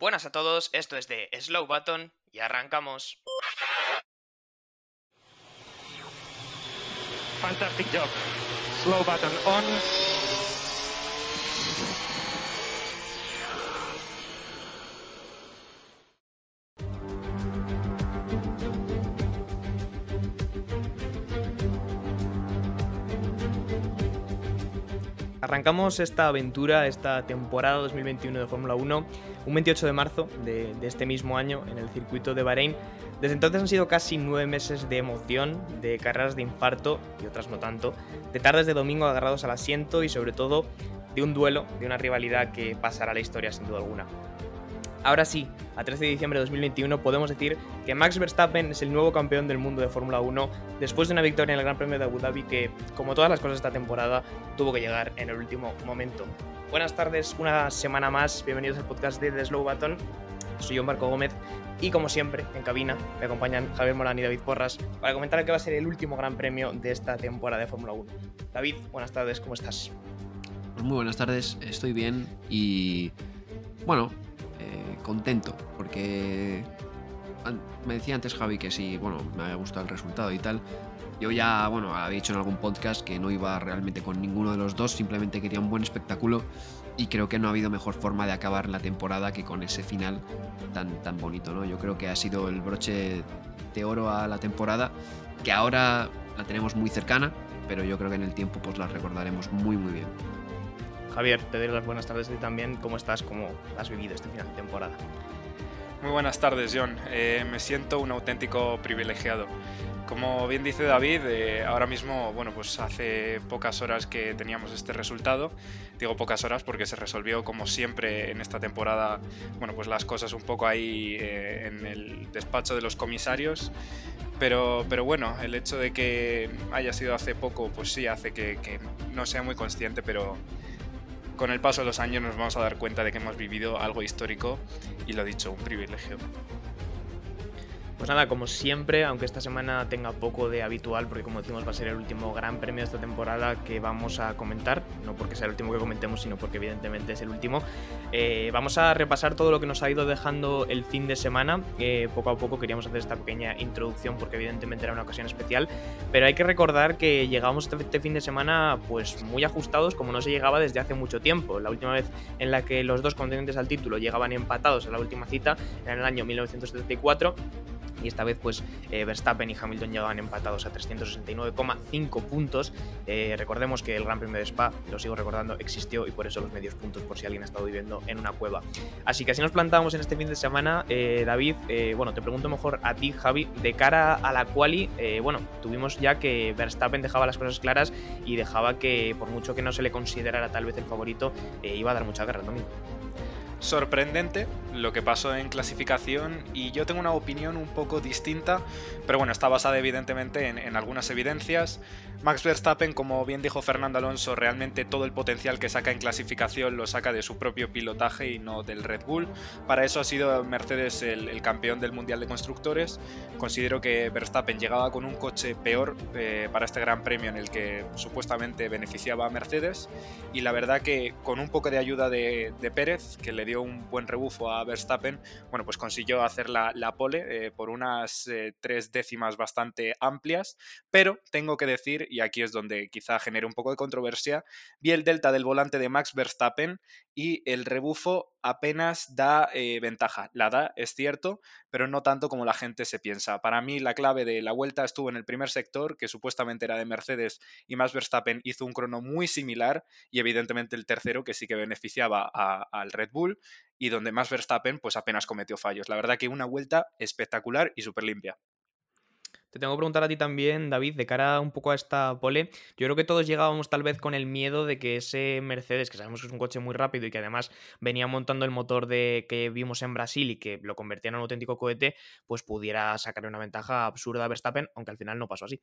Buenas a todos, esto es de Slow Button y arrancamos. Fantastic job. Slow button on. Arrancamos esta aventura, esta temporada 2021 de Fórmula 1, un 28 de marzo de, de, este mismo año en el circuito de Bahrein. Desde entonces han sido casi nueve meses de emoción, de carreras de infarto y otras no tanto, de tardes de domingo agarrados al asiento y sobre todo de un duelo, de una rivalidad que pasará a la historia sin duda alguna. Ahora sí, a 13 de diciembre de 2021 podemos decir que Max Verstappen es el nuevo campeón del mundo de Fórmula 1 después de una victoria en el Gran Premio de Abu Dhabi que, como todas las cosas de esta temporada, tuvo que llegar en el último momento. Buenas tardes, una semana más, bienvenidos al podcast de The Slow Button. Soy yo, Marco Gómez, y como siempre, en cabina me acompañan Javier Morán y David Porras para comentar el que va a ser el último Gran Premio de esta temporada de Fórmula 1. David, buenas tardes, ¿cómo estás? Pues muy buenas tardes, estoy bien y bueno, contento, porque me decía antes Javi que sí, bueno, me había gustado el resultado y tal. Yo ya, bueno, había dicho en algún podcast que no iba realmente con ninguno de los dos, simplemente quería un buen espectáculo y creo que no ha habido mejor forma de acabar la temporada que con ese final tan, tan bonito, ¿no? Yo creo que ha sido el broche de oro a la temporada, que ahora la tenemos muy cercana, pero yo creo que en el tiempo pues la recordaremos muy muy bien. Javier, te doy las buenas tardes y también cómo estás, cómo has vivido este final de temporada. Muy buenas tardes, John. Eh, me siento un auténtico privilegiado. Como bien dice David, eh, ahora mismo, bueno, pues hace pocas horas que teníamos este resultado. Digo pocas horas porque se resolvió, como siempre en esta temporada, bueno, pues las cosas un poco ahí eh, en el despacho de los comisarios. Pero, pero, bueno, el hecho de que haya sido hace poco, pues sí hace que, que no sea muy consciente, pero con el paso de los años nos vamos a dar cuenta de que hemos vivido algo histórico y lo dicho, un privilegio. Pues nada, como siempre, aunque esta semana tenga poco de habitual, porque como decimos va a ser el último gran premio de esta temporada que vamos a comentar, no porque sea el último que comentemos, sino porque evidentemente es el último, eh, vamos a repasar todo lo que nos ha ido dejando el fin de semana. Poco a poco queríamos hacer esta pequeña introducción porque evidentemente era una ocasión especial, pero hay que recordar que llegamos este fin de semana pues muy ajustados como no se llegaba desde hace mucho tiempo. La última vez en la que los dos contendientes al título llegaban empatados a la última cita era en el año 1974 y esta vez pues eh, Verstappen y Hamilton llegaban empatados a 369,5 puntos. Eh, recordemos que el Gran Premio de Spa, lo sigo recordando, existió y por eso los medios puntos por si alguien ha estado viviendo en una cueva. Así que así nos plantamos en este fin de semana, eh, David, bueno, te pregunto mejor a ti, Javi, de cara a la quali, bueno, tuvimos ya que Verstappen dejaba las cosas claras y dejaba que por mucho que no se le considerara tal vez el favorito, iba a dar mucha guerra también sorprendente lo que pasó en clasificación y yo tengo una opinión un poco distinta, pero bueno, está basada evidentemente en, algunas evidencias. Max Verstappen, como bien dijo Fernando Alonso, realmente todo el potencial que saca en clasificación lo saca de su propio pilotaje y no del Red Bull. Para eso ha sido Mercedes el, campeón del Mundial de Constructores. Considero que Verstappen llegaba con un coche peor eh, para este Gran Premio en el que supuestamente beneficiaba a Mercedes y la verdad que con un poco de ayuda de, Pérez, que le dio un buen rebufo a Verstappen, bueno, pues consiguió hacer la, pole eh, por unas eh, tres décimas bastante amplias, pero tengo que decir y aquí es donde quizá genere un poco de controversia, vi el delta del volante de Max Verstappen y el rebufo apenas da eh, ventaja. La da, es cierto, pero no tanto como la gente se piensa. Para mí la clave de la vuelta estuvo en el primer sector, que supuestamente era de Mercedes, y Max Verstappen hizo un crono muy similar, y evidentemente el tercero, que sí que beneficiaba al Red Bull, y donde Max Verstappen pues apenas cometió fallos. La verdad que una vuelta espectacular y súper limpia. Te tengo que preguntar a ti también, David, de cara un poco a esta pole. Yo creo que todos llegábamos tal vez con el miedo de que ese Mercedes, que sabemos que es un coche muy rápido y que además venía montando el motor de que vimos en Brasil y que lo convertía en un auténtico cohete, pues pudiera sacar una ventaja absurda a Verstappen, aunque al final no pasó así.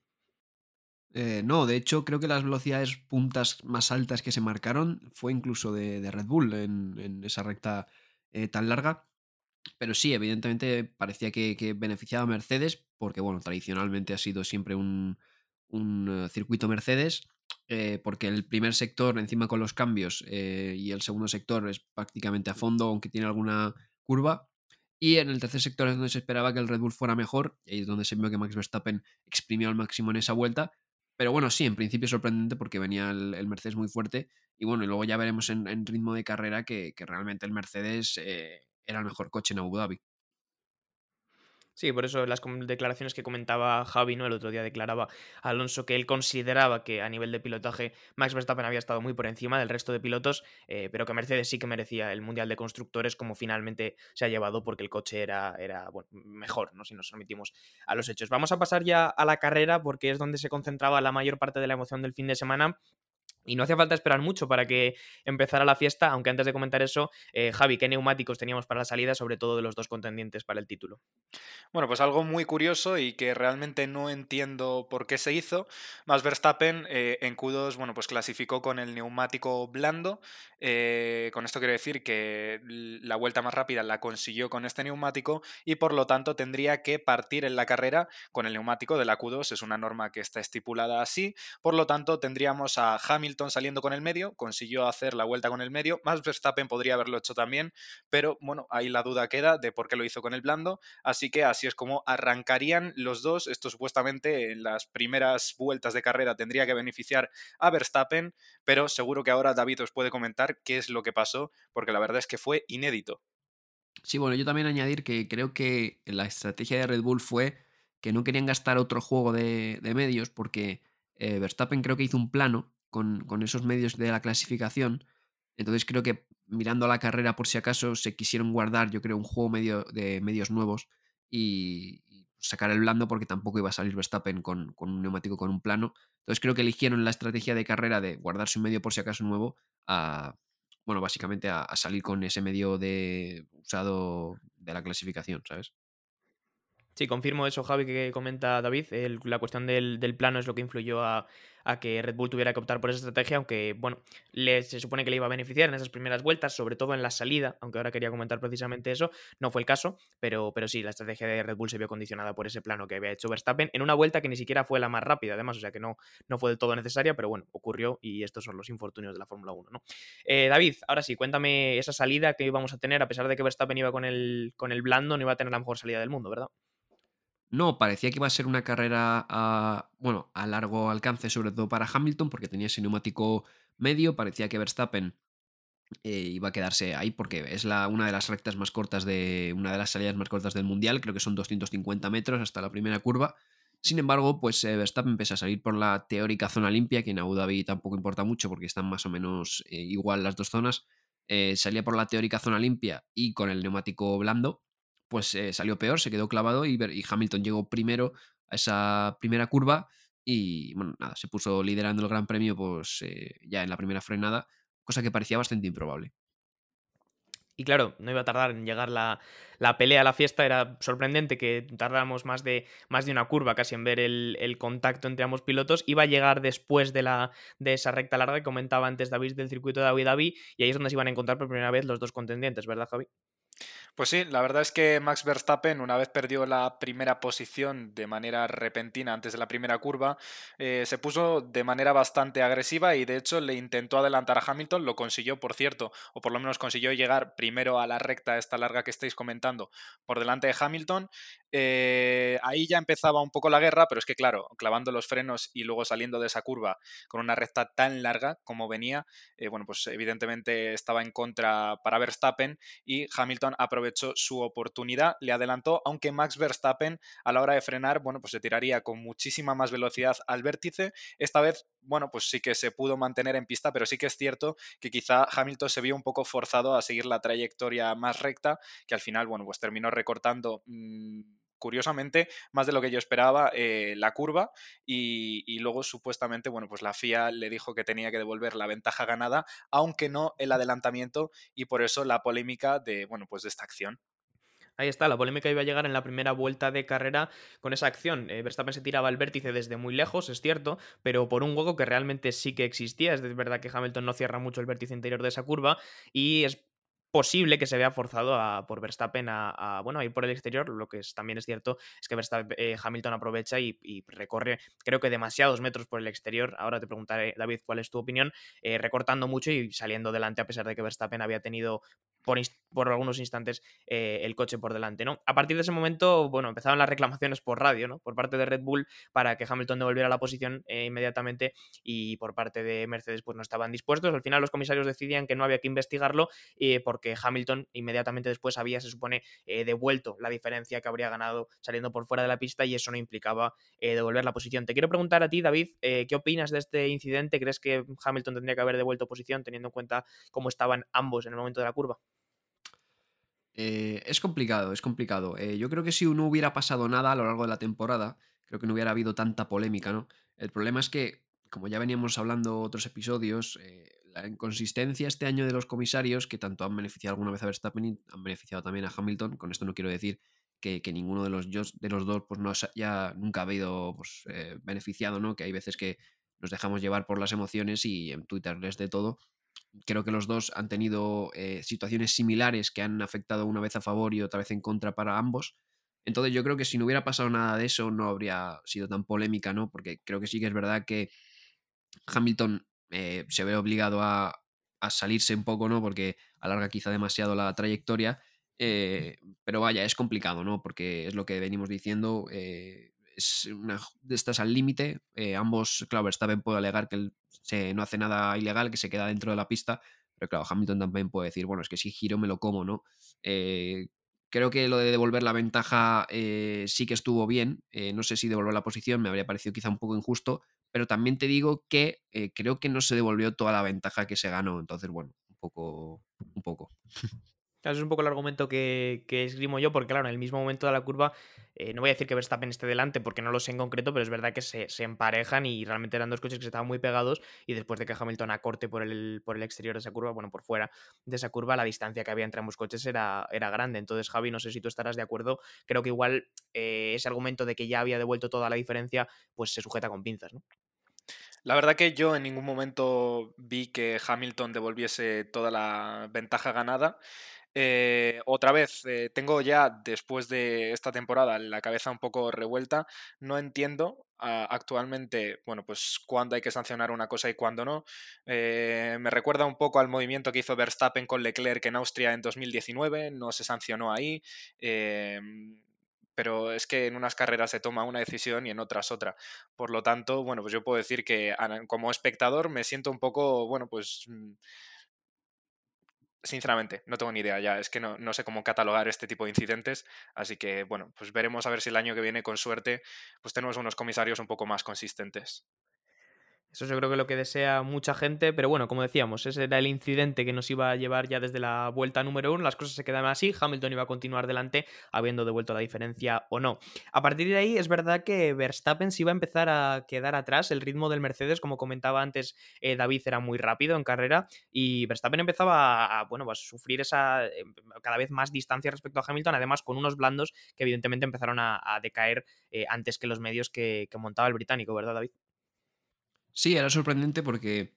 Eh, no, de hecho creo que las velocidades puntas más altas que se marcaron fue incluso de, Red Bull en, esa recta eh, tan larga. Pero sí, evidentemente parecía que, beneficiaba a Mercedes, porque bueno, tradicionalmente ha sido siempre un, eh, circuito Mercedes, eh, porque el primer sector encima con los cambios eh, y el segundo sector es prácticamente a fondo, aunque tiene alguna curva. Y en el tercer sector es donde se esperaba que el Red Bull fuera mejor, y ahí es donde se vio que Max Verstappen exprimió al máximo en esa vuelta. Pero bueno, sí, en principio sorprendente porque venía el, Mercedes muy fuerte. Y bueno, y luego ya veremos en, ritmo de carrera que, realmente el Mercedes eh, era el mejor coche en Abu Dhabi. Sí, por eso las declaraciones que comentaba Javi, ¿no? El otro día declaraba Alonso que él consideraba que a nivel de pilotaje Max Verstappen había estado muy por encima del resto de pilotos, eh, pero que Mercedes sí que merecía el Mundial de Constructores como finalmente se ha llevado porque el coche era, era mejor, ¿no? Si nos remitimos a los hechos. Vamos a pasar ya a la carrera porque es donde se concentraba la mayor parte de la emoción del fin de semana y no hacía falta esperar mucho para que empezara la fiesta, aunque antes de comentar eso, eh, Javi, ¿qué neumáticos teníamos para la salida, sobre todo de los dos contendientes para el título? Bueno, pues algo muy curioso y que realmente no entiendo por qué se hizo. Más Verstappen eh, en Q2, bueno, pues clasificó con el neumático blando. Eh, con esto quiero decir que la vuelta más rápida la consiguió con este neumático y por lo tanto tendría que partir en la carrera con el neumático de la Q2. Es una norma que está estipulada así. Por lo tanto, tendríamos a Hamilton saliendo con el medio, consiguió hacer la vuelta con el medio, más Verstappen podría haberlo hecho también, pero bueno, ahí la duda queda de por qué lo hizo con el blando, así que así es como arrancarían los dos, esto supuestamente en las primeras vueltas de carrera tendría que beneficiar a Verstappen, pero seguro que ahora David os puede comentar qué es lo que pasó, porque la verdad es que fue inédito. Sí, bueno, yo también añadir que creo que la estrategia de Red Bull fue que no querían gastar otro juego de, medios porque eh, Verstappen creo que hizo un plano con, esos medios de la clasificación. Entonces creo que mirando a la carrera por si acaso se quisieron guardar, yo creo, un juego medio de medios nuevos y, sacar el blando porque tampoco iba a salir Verstappen con, un neumático con un plano. Entonces creo que eligieron la estrategia de carrera de guardarse un medio por si acaso nuevo a, bueno, básicamente a, a salir con ese medio de usado de la clasificación, ¿sabes? Sí, confirmo eso, Javi, que comenta David. la cuestión del, plano es lo que influyó a, que Red Bull tuviera que optar por esa estrategia, aunque, bueno, se supone que le iba a beneficiar en esas primeras vueltas, sobre todo en la salida, aunque ahora quería comentar precisamente eso. No fue el caso, pero, pero sí, la estrategia de Red Bull se vio condicionada por ese plano que había hecho Verstappen en una vuelta que ni siquiera fue la más rápida, además, o sea que no, no fue del todo necesaria, pero bueno, ocurrió y estos son los infortunios de la Fórmula 1, ¿no? Eh, David, ahora sí, cuéntame esa salida que íbamos a tener, a pesar de que Verstappen iba con el, con el blando, no iba a tener la mejor salida del mundo, ¿verdad? No, parecía que iba a ser una carrera a, bueno, a largo alcance, sobre todo para Hamilton, porque tenía ese neumático medio. Parecía que Verstappen eh, iba a quedarse ahí porque es la, una de las rectas más cortas de. una de las salidas más cortas del mundial. Creo que son 250 metros hasta la primera curva. Sin embargo, pues eh, Verstappen empieza a salir por la teórica zona limpia, que en Abu Dhabi tampoco importa mucho porque están más o menos eh, igual las dos zonas. salía por la teórica zona limpia y con el neumático blando pues eh, salió peor, se quedó clavado y, Hamilton llegó primero a esa primera curva y bueno, nada, se puso liderando el Gran Premio pues eh, ya en la primera frenada, cosa que parecía bastante improbable. Y claro, no iba a tardar en llegar la, pelea a la fiesta. Era sorprendente que tardáramos más de, más de una curva casi en ver el, contacto entre ambos pilotos. Iba a llegar después de, la, de esa recta larga que comentaba antes David del circuito de Abu Dhabi. Y ahí es donde se iban a encontrar por primera vez los dos contendientes, ¿verdad, Javi? Pues sí, la verdad es que Max Verstappen, una vez perdió la primera posición de manera repentina antes de la primera curva, eh, se puso de manera bastante agresiva y de hecho le intentó adelantar a Hamilton, lo consiguió, por cierto, o por lo menos consiguió llegar primero a la recta esta larga que estáis comentando por delante de Hamilton. Eh, ahí ya empezaba un poco la guerra, pero es que claro, clavando los frenos y luego saliendo de esa curva con una recta tan larga como venía, eh, bueno, pues evidentemente estaba en contra para Verstappen y Hamilton aprovechó su oportunidad, le adelantó, aunque Max Verstappen a la hora de frenar, bueno, pues se tiraría con muchísima más velocidad al vértice. Esta vez, bueno, pues sí que se pudo mantener en pista, pero sí que es cierto que quizá Hamilton se vio un poco forzado a seguir la trayectoria más recta, que al final, bueno, pues terminó recortando. Mmm, curiosamente, más de lo que yo esperaba, eh, la curva y, luego supuestamente, bueno, pues la FIA le dijo que tenía que devolver la ventaja ganada, aunque no el adelantamiento y por eso la polémica de, bueno, pues de esta acción. Ahí está, la polémica iba a llegar en la primera vuelta de carrera con esa acción. Eh, Verstappen se tiraba al vértice desde muy lejos, es cierto, pero por un hueco que realmente sí que existía. Es verdad que Hamilton no cierra mucho el vértice interior de esa curva y es posible que se vea forzado a, por Verstappen a, bueno, a ir por el exterior. Lo que también es cierto es que Verstappen, eh, Hamilton aprovecha y, recorre, creo que demasiados metros por el exterior. Ahora te preguntaré, David, cuál es tu opinión, eh, recortando mucho y saliendo delante a pesar de que Verstappen había tenido por, por algunos instantes eh, el coche por delante, ¿no? A partir de ese momento, bueno, empezaron las reclamaciones por radio, ¿no? Por parte de Red Bull para que Hamilton devolviera la posición eh, inmediatamente y por parte de Mercedes pues no estaban dispuestos. Al final los comisarios decidían que no había que investigarlo eh, porque Hamilton inmediatamente después había, se supone, devuelto la diferencia que habría ganado saliendo por fuera de la pista y eso no implicaba devolver la posición. Te quiero preguntar a ti, David, ¿qué opinas de este incidente? ¿Crees que Hamilton tendría que haber devuelto posición teniendo en cuenta cómo estaban ambos en el momento de la curva? Eh, es complicado, es complicado. Eh, yo creo que si no hubiera pasado nada a lo largo de la temporada, creo que no hubiera habido tanta polémica, ¿no? El problema es que, como ya veníamos hablando otros episodios, eh, la inconsistencia este año de los comisarios, que tanto han beneficiado alguna vez a Verstappen han beneficiado también a Hamilton, con esto no quiero decir que, ninguno de los, de los dos pues no ya nunca ha habido pues, beneficiado, ¿no? Que hay veces que nos dejamos llevar por las emociones y en Twitter les de todo creo que los dos han tenido eh, situaciones similares que han afectado una vez a favor y otra vez en contra para ambos. Entonces yo creo que si no hubiera pasado nada de eso no habría sido tan polémica, ¿no? Porque creo que sí que es verdad que Hamilton eh, se ve obligado a, salirse un poco, ¿no? Porque alarga quizá demasiado la trayectoria. Eh, pero vaya, es complicado, ¿no? Porque es lo que venimos diciendo. es una de estas al límite. ambos, claro, Verstappen puede alegar que el no hace nada ilegal, que se queda dentro de la pista, pero claro, Hamilton también puede decir, bueno, es que si giro me lo como, ¿no? Eh, creo que lo de devolver la ventaja eh, sí que estuvo bien, eh, no sé si devolver la posición me habría parecido quizá un poco injusto, pero también te digo que creo que no se devolvió toda la ventaja que se ganó, entonces bueno, un poco, un poco. Es un poco el argumento que, esgrimo yo, porque claro, en el mismo momento de la curva, eh, no voy a decir que Verstappen esté delante, porque no lo sé en concreto, pero es verdad que se, emparejan y realmente eran dos coches que estaban muy pegados y después de que Hamilton acorte por el, por el exterior de esa curva, bueno, por fuera de esa curva, la distancia que había entre ambos coches era, era grande. Entonces, Javi, no sé si tú estarás de acuerdo, creo que igual eh, ese argumento de que ya había devuelto toda la diferencia, pues se sujeta con pinzas, ¿no? La verdad que yo en ningún momento vi que Hamilton devolviese toda la ventaja ganada. Eh, otra vez, eh, tengo ya después de esta temporada la cabeza un poco revuelta. No entiendo ah, actualmente, bueno, pues cuándo hay que sancionar una cosa y cuándo no. Eh, me recuerda un poco al movimiento que hizo Verstappen con Leclerc en Austria en 2019. No se sancionó ahí. pero es que en unas carreras se toma una decisión y en otras otra. Por lo tanto, bueno, pues yo puedo decir que como espectador me siento un poco, bueno, pues mm, Sinceramente, no tengo ni idea ya, es que no, no, sé cómo catalogar este tipo de incidentes, así que bueno, pues veremos a ver si el año que viene con suerte pues tenemos unos comisarios un poco más consistentes. Eso yo creo que es lo que desea mucha gente, pero bueno, como decíamos, ese era el incidente que nos iba a llevar ya desde la vuelta número uno, las cosas se quedaban así, Hamilton iba a continuar delante habiendo devuelto la diferencia o no. A partir de ahí es verdad que Verstappen se iba a empezar a quedar atrás, el ritmo del Mercedes, como comentaba antes eh, David, era muy rápido en carrera y Verstappen empezaba a, bueno, a sufrir esa em, cada vez más distancia respecto a Hamilton, además con unos blandos que evidentemente empezaron a, decaer eh, antes que los medios que montaba el británico, ¿verdad David? Sí, era sorprendente porque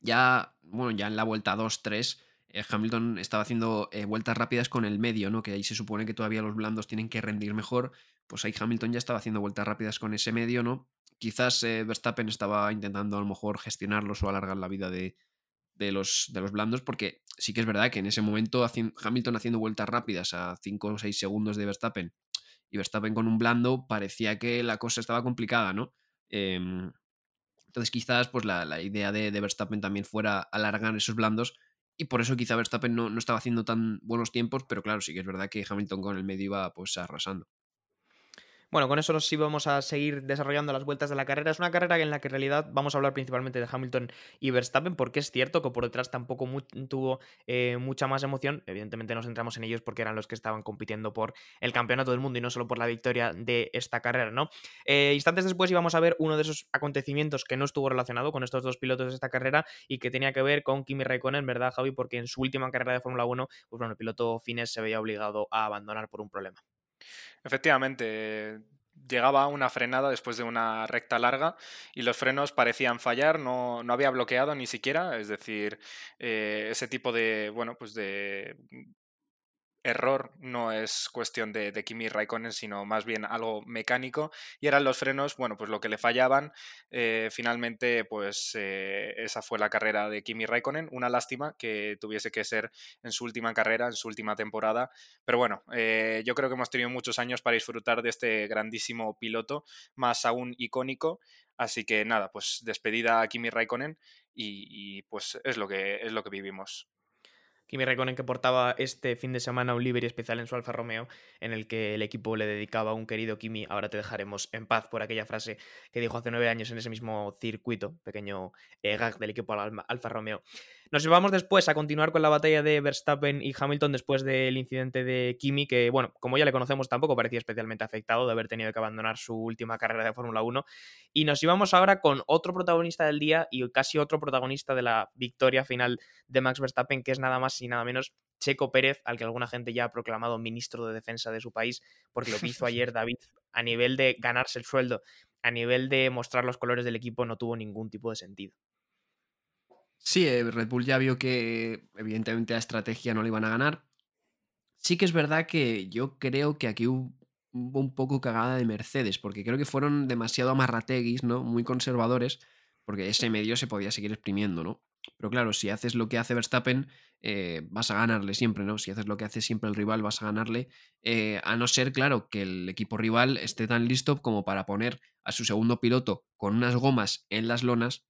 ya, bueno, ya en la vuelta 2-3, eh, Hamilton estaba haciendo eh, vueltas rápidas con el medio, ¿no? Que ahí se supone que todavía los blandos tienen que rendir mejor. Pues ahí Hamilton ya estaba haciendo vueltas rápidas con ese medio, ¿no? Quizás eh, Verstappen estaba intentando a lo mejor gestionarlos o alargar la vida de, los, de los blandos, porque sí que es verdad que en ese momento Hamilton haciendo vueltas rápidas a 5 o 6 segundos de Verstappen y Verstappen con un blando, parecía que la cosa estaba complicada, ¿no? Entonces quizás pues la, idea de, de, Verstappen también fuera alargar esos blandos y por eso quizá Verstappen no, no, estaba haciendo tan buenos tiempos, pero claro, sí que es verdad que Hamilton con el medio iba pues arrasando. Bueno, con eso sí vamos a seguir desarrollando las vueltas de la carrera. Es una carrera en la que en realidad vamos a hablar principalmente de Hamilton y Verstappen, porque es cierto que por detrás tampoco tuvo eh, mucha más emoción. Evidentemente nos centramos en ellos porque eran los que estaban compitiendo por el campeonato del mundo y no solo por la victoria de esta carrera, ¿no? Eh, instantes después íbamos a ver uno de esos acontecimientos que no estuvo relacionado con estos dos pilotos de esta carrera y que tenía que ver con Kimi Raikkonen, ¿verdad, Javi? Porque en su última carrera de Fórmula 1, pues bueno, el piloto finés se veía obligado a abandonar por un problema. Efectivamente, llegaba una frenada después de una recta larga y los frenos parecían fallar, no, había bloqueado ni siquiera, es decir, eh, ese tipo de, bueno, pues de error, no es cuestión de, Kimi Raikkonen, sino más bien algo mecánico, y eran los frenos, bueno, pues lo que le fallaban. Eh, finalmente, pues eh, esa fue la carrera de Kimi Raikkonen, una lástima que tuviese que ser en su última carrera, en su última temporada, pero bueno, eh, yo creo que hemos tenido muchos años para disfrutar de este grandísimo piloto, más aún icónico, así que nada, pues despedida a Kimi Raikkonen y, y pues es lo que, es lo que vivimos. Kimi Raikkonen que portaba este fin de semana un livery especial en su Alfa Romeo, en el que el equipo le dedicaba a un querido Kimi, ahora te dejaremos en paz por aquella frase que dijo hace nueve años en ese mismo circuito, pequeño eh, gag del equipo Alfa Romeo. Nos llevamos después a continuar con la batalla de Verstappen y Hamilton después del incidente de Kimi, que, bueno, como ya le conocemos, tampoco parecía especialmente afectado de haber tenido que abandonar su última carrera de Fórmula 1. Y nos llevamos ahora con otro protagonista del día y casi otro protagonista de la victoria final de Max Verstappen, que es nada más y nada menos Checo Pérez, al que alguna gente ya ha proclamado ministro de defensa de su país, porque lo que hizo ayer David a nivel de ganarse el sueldo, a nivel de mostrar los colores del equipo, no tuvo ningún tipo de sentido. Sí, eh, Red Bull ya vio que evidentemente la estrategia no le iban a ganar. Sí que es verdad que yo creo que aquí hubo un poco cagada de Mercedes, porque creo que fueron demasiado amarrateguis, ¿no? Muy conservadores, porque ese medio se podía seguir exprimiendo, ¿no? Pero claro, si haces lo que hace Verstappen, eh, vas a ganarle siempre, ¿no? Si haces lo que hace siempre el rival, vas a ganarle. Eh, a no ser, claro, que el equipo rival esté tan listo como para poner a su segundo piloto con unas gomas en las lonas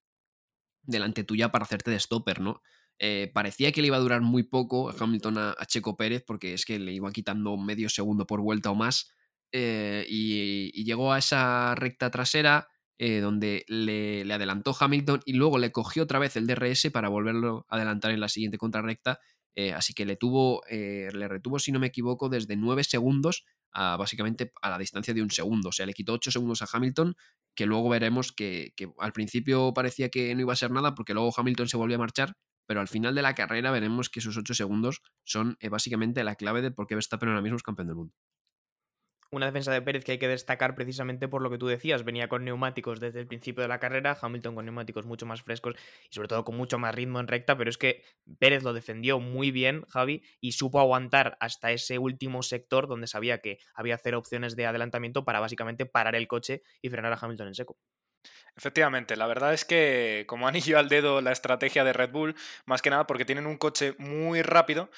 delante tuya para hacerte de stopper, ¿no? Eh, parecía que le iba a durar muy poco Hamilton a, Checo Pérez porque es que le iba quitando medio segundo por vuelta o más eh, y, llegó a esa recta trasera eh, donde le, le, adelantó Hamilton y luego le cogió otra vez el DRS para volverlo a adelantar en la siguiente contrarrecta así que le tuvo le retuvo si no me equivoco desde 9 segundos a básicamente a la distancia de un segundo. O sea le quitó 8 segundos a Hamilton que luego veremos que, al principio parecía que no iba a ser nada porque luego Hamilton se volvió a marchar, pero al final de la carrera veremos que esos 8 segundos son eh, básicamente la clave de por qué Verstappen ahora mismo es campeón del mundo una defensa de Pérez que hay que destacar precisamente por lo que tú decías. Venía con neumáticos desde el principio de la carrera, Hamilton con neumáticos mucho más frescos y sobre todo con mucho más ritmo en recta, pero es que Pérez lo defendió muy bien, Javi, y supo aguantar hasta ese último sector donde sabía que había cero opciones de adelantamiento para básicamente parar el coche y frenar a Hamilton en seco. Efectivamente, la verdad es que como anillo al dedo la estrategia de Red Bull, más que nada porque tienen un coche muy rápido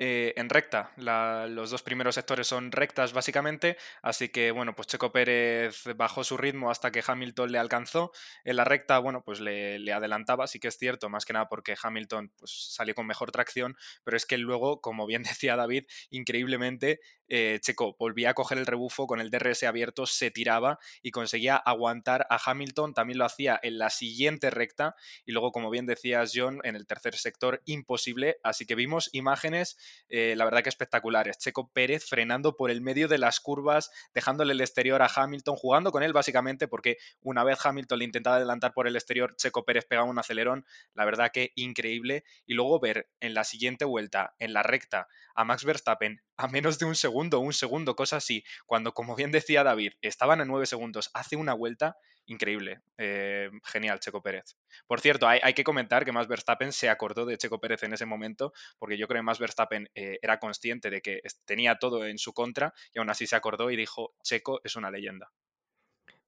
eh, en recta. los dos primeros sectores son rectas básicamente, así que bueno, pues Checo Pérez bajó su ritmo hasta que Hamilton le alcanzó. En la recta, bueno, pues le, adelantaba, sí que es cierto, más que nada porque Hamilton pues, salió con mejor tracción, pero es que luego, como bien decía David, increíblemente eh, Checo volvía a coger el rebufo con el DRS abierto, se tiraba y conseguía aguantar a Hamilton, también lo hacía en la siguiente recta y luego, como bien decías John, en el tercer sector imposible, así que vimos imágenes eh, la verdad que espectaculares. Checo Pérez frenando por el medio de las curvas, dejándole el exterior a Hamilton, jugando con él básicamente, porque una vez Hamilton le intentaba adelantar por el exterior, Checo Pérez pegaba un acelerón, la verdad que increíble. Y luego ver en la siguiente vuelta, en la recta, a Max Verstappen a menos de un segundo, un segundo, cosa así, cuando, como bien decía David, estaban a nueve segundos, hace una vuelta, increíble. Eh, genial, Checo Pérez. Por cierto, hay, que comentar que Max Verstappen se acordó de Checo Pérez en ese momento, porque yo creo que Max Verstappen eh, era consciente de que tenía todo en su contra y aún así se acordó y dijo, Checo es una leyenda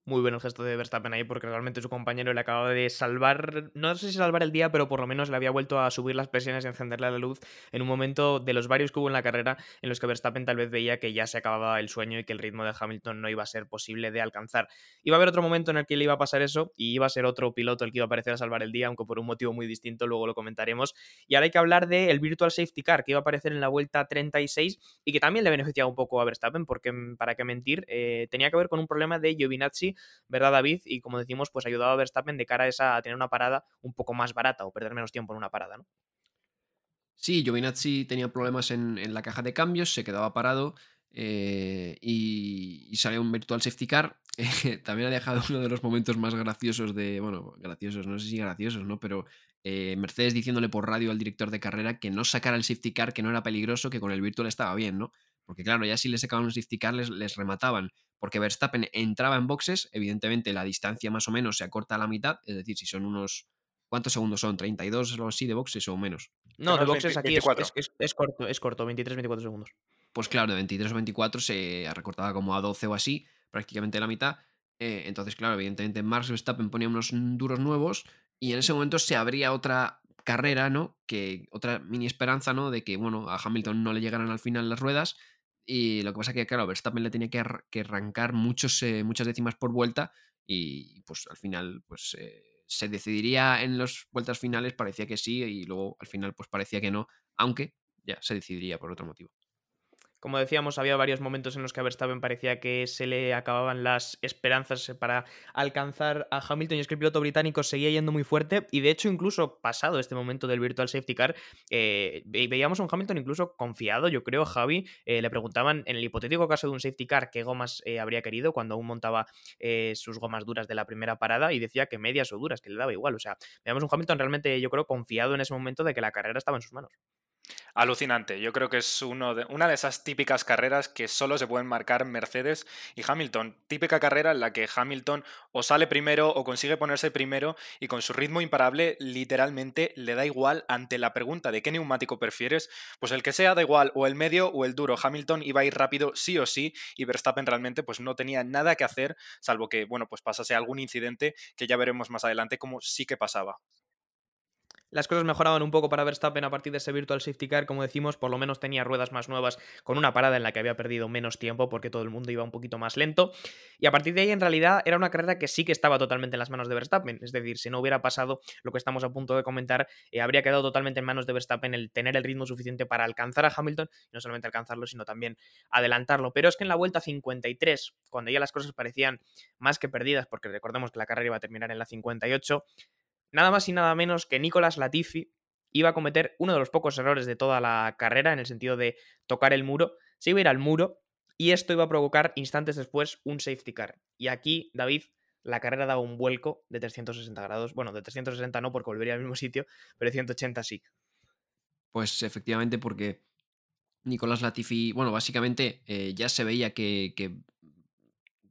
muy buen gesto de Verstappen ahí porque realmente su compañero le acababa de salvar, no sé si salvar el día, pero por lo menos le había vuelto a subir las presiones y encenderle la luz en un momento de los varios que hubo en la carrera en los que Verstappen tal vez veía que ya se acababa el sueño y que el ritmo de Hamilton no iba a ser posible de alcanzar. Iba a haber otro momento en el que le iba a pasar eso y iba a ser otro piloto el que iba a aparecer a salvar el día, aunque por un motivo muy distinto, luego lo comentaremos. Y ahora hay que hablar del Virtual Safety Car que iba a aparecer en la vuelta 36 y que también le beneficiaba un poco a Verstappen porque, para qué mentir, eh, tenía que ver con un problema de Giovinazzi ¿verdad, David? Y como decimos, pues ayudaba a Verstappen de cara a, esa, a tener una parada un poco más barata o perder menos tiempo en una parada, ¿no? Sí, Giovinazzi tenía problemas en, la caja de cambios, se quedaba parado eh, y, salió un virtual safety car. también ha dejado uno de los momentos más graciosos de, bueno, graciosos, no sé si graciosos, ¿no? Pero eh, Mercedes diciéndole por radio al director de carrera que no sacara el safety car, que no era peligroso, que con el virtual estaba bien, ¿no? Porque claro, ya si les sacaban un safety car les, remataban. Porque Verstappen entraba en boxes, evidentemente la distancia más o menos se acorta a la mitad, es decir, si son unos... ¿Cuántos segundos son? ¿32 o así de boxes o menos? No, de boxes aquí es, corto, es corto, 23-24 segundos. pues claro, de 23 o 24 se recortaba como a 12 o así, prácticamente la mitad. Eh, entonces, claro, evidentemente Max Verstappen ponía unos duros nuevos y en ese momento se abría otra carrera, ¿no? Que otra mini esperanza, ¿no? De que, bueno, a Hamilton no le llegaran al final las ruedas. Y lo que pasa que, claro, Verstappen le tenía que, que arrancar muchos, eh, muchas décimas por vuelta y pues al final, pues eh, se decidiría en las vueltas finales, parecía que sí, y luego al final pues parecía que no, aunque ya se decidiría por otro motivo. Como decíamos, había varios momentos en los que a Verstappen parecía que se le acababan las esperanzas para alcanzar a Hamilton y es que el piloto británico seguía yendo muy fuerte y de hecho incluso pasado este momento del Virtual Safety Car eh, veíamos a un Hamilton incluso confiado, yo creo, Javi, eh, le preguntaban en el hipotético caso de un Safety Car qué gomas eh, habría querido cuando aún montaba sus gomas duras de la primera parada y decía que medias o duras, que le daba igual, o sea, veíamos un Hamilton realmente yo creo confiado en ese momento de que la carrera estaba en sus manos. Alucinante. Yo creo que es uno de, una de esas típicas carreras que solo se pueden marcar Mercedes y Hamilton. Típica carrera en la que Hamilton o sale primero o consigue ponerse primero y con su ritmo imparable literalmente le da igual ante la pregunta de qué neumático prefieres, pues el que sea da igual o el medio o el duro. Hamilton iba a ir rápido sí o sí y Verstappen realmente pues no tenía nada que hacer salvo que bueno pues pasase algún incidente que ya veremos más adelante como sí que pasaba. Las cosas mejoraban un poco para Verstappen a partir de ese Virtual Safety Car, como decimos, por lo menos tenía ruedas más nuevas con una parada en la que había perdido menos tiempo porque todo el mundo iba un poquito más lento. Y a partir de ahí, en realidad, era una carrera que sí que estaba totalmente en las manos de Verstappen. Es decir, si no hubiera pasado lo que estamos a punto de comentar, eh, habría quedado totalmente en manos de Verstappen el tener el ritmo suficiente para alcanzar a Hamilton, y no solamente alcanzarlo, sino también adelantarlo. Pero es que en la vuelta 53, cuando ya las cosas parecían más que perdidas, porque recordemos que la carrera iba a terminar en la 58, nada más y nada menos que Nicolas Latifi iba a cometer uno de los pocos errores de toda la carrera, en el sentido de tocar el muro, se iba a ir al muro y esto iba a provocar instantes después un safety car. Y aquí, David, la carrera daba un vuelco de 360 grados. Bueno, de 360 no, porque volvería al mismo sitio, pero de 180 sí. Pues efectivamente, porque Nicolás Latifi, bueno, básicamente eh, ya se veía que, que,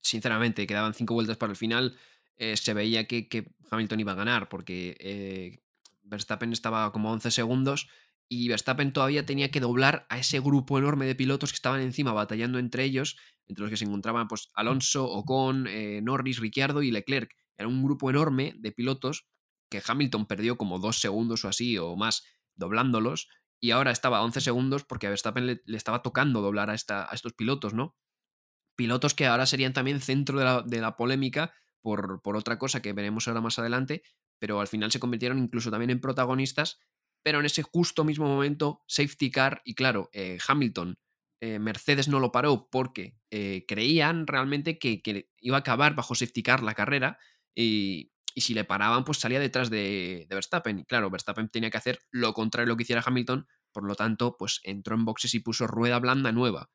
sinceramente, quedaban cinco vueltas para el final. Eh, se veía que, Hamilton iba a ganar porque eh, Verstappen estaba como 11 segundos y Verstappen todavía tenía que doblar a ese grupo enorme de pilotos que estaban encima batallando entre ellos, entre los que se encontraban pues, Alonso, Ocon, eh, Norris, Ricciardo y Leclerc. Era un grupo enorme de pilotos que Hamilton perdió como dos segundos o así o más doblándolos y ahora estaba a 11 segundos porque a Verstappen le, estaba tocando doblar a, esta, a, estos pilotos, ¿no? Pilotos que ahora serían también centro de la, de la polémica por, por otra cosa que veremos ahora más adelante, pero al final se convirtieron incluso también en protagonistas, pero en ese justo mismo momento, safety car, y claro, eh, Hamilton, eh, Mercedes no lo paró porque eh, creían realmente que, que, iba a acabar bajo safety car la carrera y, y si le paraban, pues salía detrás de, de, Verstappen. Y claro, Verstappen tenía que hacer lo contrario de lo que hiciera Hamilton, por lo tanto, pues entró en boxes y puso rueda blanda nueva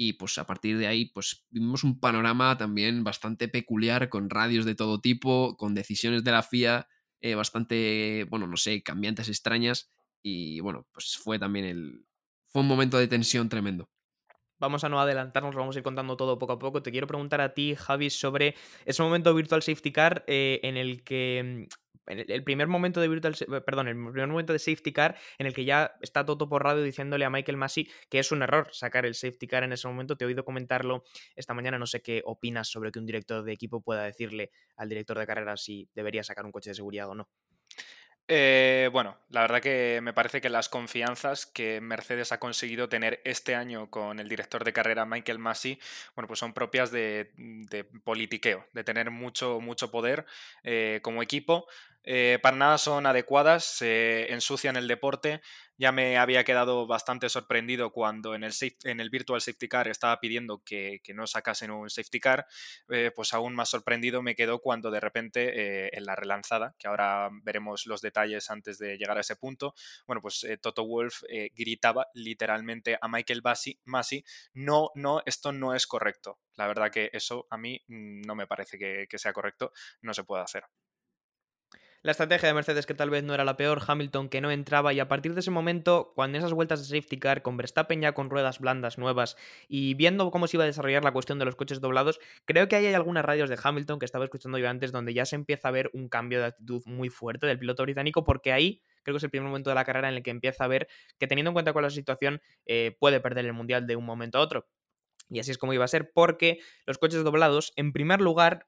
y pues a partir de ahí pues vimos un panorama también bastante peculiar con radios de todo tipo, con decisiones de la FIA eh, bastante, bueno, no sé, cambiantes, extrañas y bueno, pues fue también el... fue un momento de tensión tremendo. Vamos a no adelantarnos, vamos a ir contando todo poco a poco. Te quiero preguntar a ti, Javi, sobre ese momento Virtual Safety Car eh, en el que mm, el primer momento de perdón, el primer momento de safety car en el que ya está Toto por radio diciéndole a Michael Massey que es un error sacar el safety car en ese momento. Te he oído comentarlo esta mañana, no sé qué opinas sobre que un director de equipo pueda decirle al director de carrera si debería sacar un coche de seguridad o no. Eh, bueno, la verdad que me parece que las confianzas que Mercedes ha conseguido tener este año con el director de carrera Michael Massey, bueno, pues son propias de, politiqueo, de tener mucho, mucho poder eh, como equipo. Eh, para nada son adecuadas, se ensucian el deporte. Ya me había quedado bastante sorprendido cuando en el, Virtual Safety Car estaba pidiendo que, no sacasen un safety car. Eh, pues aún más sorprendido me quedó cuando de repente eh, en la relanzada, que ahora veremos los detalles antes de llegar a ese punto, bueno, pues Toto Wolf gritaba literalmente a Michael Massey, no, no, esto no es correcto. La verdad que eso a mí mm, no me parece que sea correcto, no se puede hacer. La estrategia de Mercedes que tal vez no era la peor, Hamilton que no entraba y a partir de ese momento, cuando esas vueltas de safety car con Verstappen ya con ruedas blandas nuevas y viendo cómo se iba a desarrollar la cuestión de los coches doblados, creo que ahí hay algunas radios de Hamilton que estaba escuchando yo antes donde ya se empieza a ver un cambio de actitud muy fuerte del piloto británico porque ahí creo que es el primer momento de la carrera en el que empieza a ver que teniendo en cuenta cuál es la situación, eh, puede perder el Mundial de un momento a otro. Y así es como iba a ser, porque los coches doblados, en primer lugar,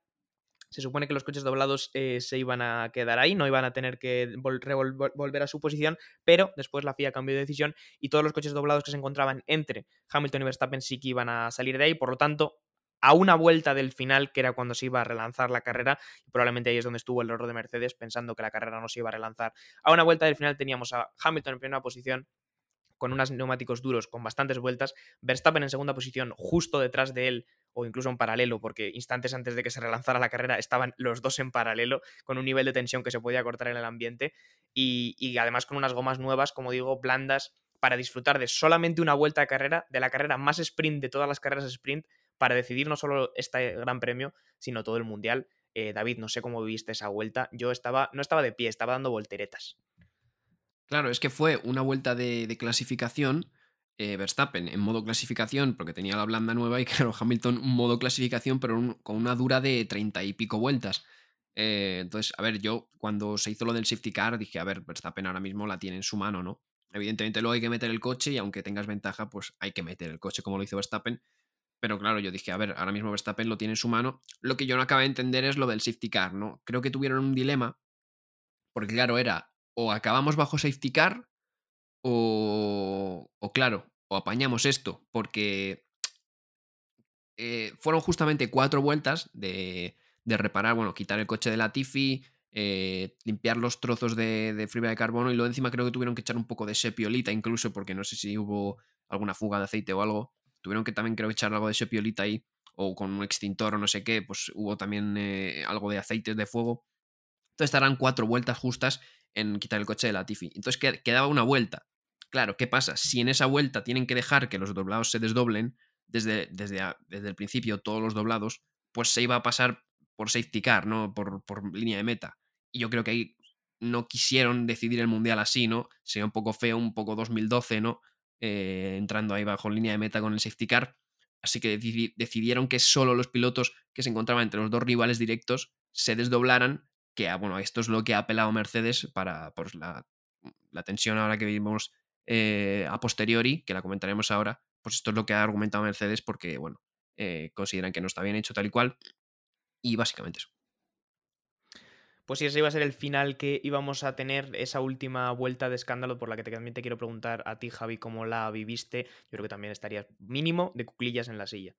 se supone que los coches doblados eh, se iban a quedar ahí, no iban a tener que volver a su posición, pero después la FIA cambió de decisión y todos los coches doblados que se encontraban entre Hamilton y Verstappen sí que iban a salir de ahí, por lo tanto, a una vuelta del final, que era cuando se iba a relanzar la carrera, y probablemente ahí es donde estuvo el error de Mercedes, pensando que la carrera no se iba a relanzar. A una vuelta del final teníamos a Hamilton en primera posición, con unos neumáticos duros con bastantes vueltas, Verstappen en segunda posición, justo detrás de él, o incluso en paralelo, porque instantes antes de que se relanzara la carrera estaban los dos en paralelo, con un nivel de tensión que se podía cortar en el ambiente, y, además con unas gomas nuevas, como digo, blandas, para disfrutar de solamente una vuelta de carrera, de la carrera más sprint de todas las carreras sprint, para decidir no solo este gran premio, sino todo el mundial. Eh, David, no sé cómo viviste esa vuelta. Yo estaba, no estaba de pie, estaba dando volteretas. Claro, es que fue una vuelta de, clasificación. Eh, Verstappen en modo clasificación, porque tenía la blanda nueva, y claro, Hamilton modo clasificación, pero con una dura de treinta y pico vueltas. Eh, entonces, a ver, yo cuando se hizo lo del safety car dije, a ver, Verstappen ahora mismo la tiene en su mano, ¿no? Evidentemente luego hay que meter el coche y aunque tengas ventaja, pues hay que meter el coche como lo hizo Verstappen. Pero claro, yo dije, a ver, ahora mismo Verstappen lo tiene en su mano. Lo que yo no acabo de entender es lo del safety car, ¿no? Creo que tuvieron un dilema, porque claro, era o acabamos bajo safety car o, o claro, o apañamos esto, porque eh, fueron justamente cuatro vueltas de, de, reparar, bueno, quitar el coche de la Tiffy, eh, limpiar los trozos de, fibra de carbono y luego encima creo que tuvieron que echar un poco de sepiolita incluso porque no sé si hubo alguna fuga de aceite o algo tuvieron que también creo echar algo de sepiolita ahí, o con un extintor o no sé qué, pues hubo también eh, algo de aceite de fuego. Entonces estarán cuatro vueltas justas en quitar el coche de la Tiffy. Entonces quedaba una vuelta. Claro, ¿qué pasa? Si en esa vuelta tienen que dejar que los doblados se desdoblen, desde, desde, desde el principio todos los doblados, pues se iba a pasar por safety car, ¿no? Por, por línea de meta. Y yo creo que ahí no quisieron decidir el mundial así, ¿no? Sería un poco feo, un poco 2012, ¿no? Eh, entrando ahí bajo línea de meta con el safety car. Así que decidieron que solo los pilotos que se encontraban entre los dos rivales directos se desdoblaran, que ah, bueno, esto es lo que ha apelado Mercedes para pues, la, tensión ahora que vimos eh, a posteriori, que la comentaremos ahora, pues esto es lo que ha argumentado Mercedes porque, bueno, eh, consideran que no está bien hecho tal y cual. Y básicamente eso pues si ese iba a ser el final que íbamos a tener, esa última vuelta de escándalo por la que también te quiero preguntar a ti, Javi, cómo la viviste. Yo creo que también estarías mínimo de cuclillas en la silla.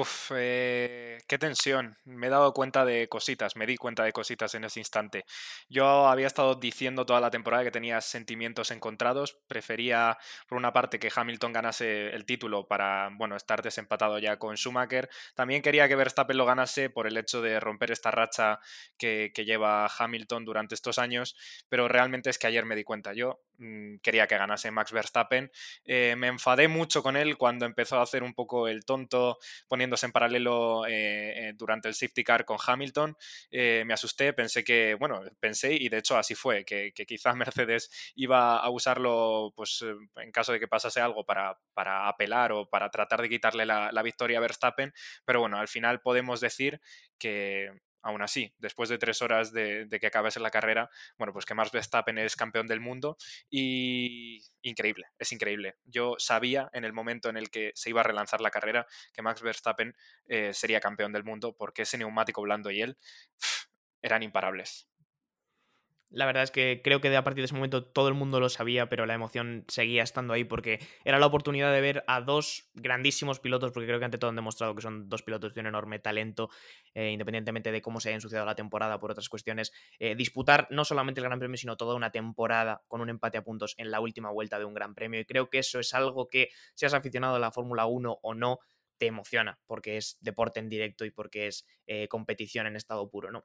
Uf, eh, qué tensión. Me he dado cuenta de cositas, me di cuenta de cositas en ese instante. Yo había estado diciendo toda la temporada que tenía sentimientos encontrados. Prefería, por una parte, que Hamilton ganase el título para, bueno, estar desempatado ya con Schumacher. También quería que Verstappen lo ganase por el hecho de romper esta racha que, lleva Hamilton durante estos años. Pero realmente es que ayer me di cuenta. Yo quería que ganase Max Verstappen. Eh, me enfadé mucho con él cuando empezó a hacer un poco el tonto poniéndose en paralelo eh, eh, durante el safety car con Hamilton, me asusté, pensé que, bueno, pensé y de hecho así fue, que, quizás Mercedes iba a usarlo pues en caso de que pasase algo para, para apelar o para tratar de quitarle la, la victoria a Verstappen, pero bueno, al final podemos decir que aún así, después de tres horas de, que acabase la carrera, bueno, pues que Max Verstappen es campeón del mundo y increíble, es increíble. Yo sabía en el momento en el que se iba a relanzar la carrera que Max Verstappen eh, sería campeón del mundo porque ese neumático blando y él eran imparables. La verdad es que creo que a partir de ese momento todo el mundo lo sabía, pero la emoción seguía estando ahí porque era la oportunidad de ver a dos grandísimos pilotos, porque creo que ante todo han demostrado que son dos pilotos de un enorme talento, eh, independientemente de cómo se haya ensuciado la temporada por otras cuestiones, eh, disputar no solamente el Gran Premio, sino toda una temporada con un empate a puntos en la última vuelta de un Gran Premio. Y creo que eso es algo que, seas aficionado a la Fórmula 1 o no, te emociona, porque es deporte en directo y porque es eh, competición en estado puro, ¿no?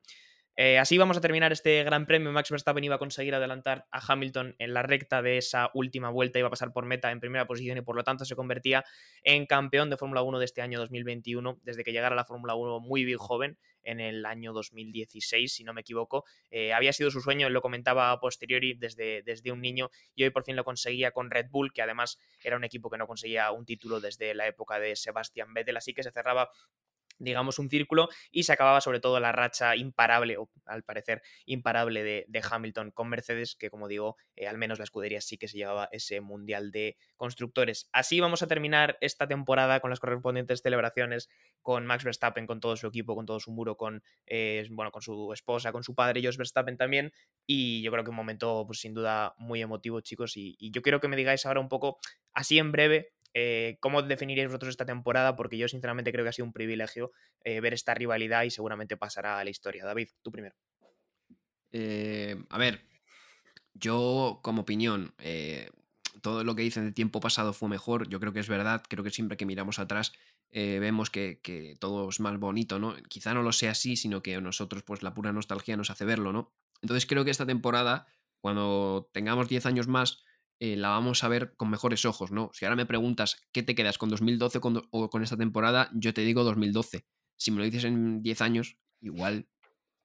Eh, así vamos a terminar este Gran Premio. Max Verstappen iba a conseguir adelantar a Hamilton en la recta de esa última vuelta, iba a pasar por meta en primera posición y por lo tanto se convertía en campeón de Fórmula 1 de este año 2021, desde que llegara a la Fórmula 1 muy bien joven en el año 2016, si no me equivoco. Eh, había sido su sueño, lo comentaba a posteriori desde, desde un niño y hoy por fin lo conseguía con Red Bull, que además era un equipo que no conseguía un título desde la época de Sebastian Vettel, así que se cerraba digamos, un círculo y se acababa sobre todo la racha imparable, o al parecer imparable, de, Hamilton con Mercedes, que como digo, eh, al menos la escudería sí que se llevaba ese mundial de constructores. Así vamos a terminar esta temporada con las correspondientes celebraciones, con Max Verstappen, con todo su equipo, con todo su muro, con, eh, bueno, con su esposa, con su padre, Jos Verstappen también, y yo creo que un momento, pues sin duda, muy emotivo, chicos, y yo quiero que me digáis ahora un poco, así en breve, eh, ¿Cómo definiríais vosotros esta temporada? Porque yo sinceramente creo que ha sido un privilegio eh, ver esta rivalidad y seguramente pasará a la historia. David, tú primero. Eh, a ver, yo como opinión, todo lo que dicen de tiempo pasado fue mejor, yo creo que es verdad, creo que siempre que miramos atrás vemos que, que, todo es más bonito, ¿no? Quizá no lo sea así, sino que nosotros pues la pura nostalgia nos hace verlo, ¿no? Entonces creo que esta temporada, cuando tengamos 10 años más, eh, la vamos a ver con mejores ojos, ¿no? Si ahora me preguntas qué te quedas con 2012 o con esta temporada, yo te digo 2012. Si me lo dices en 10 años, igual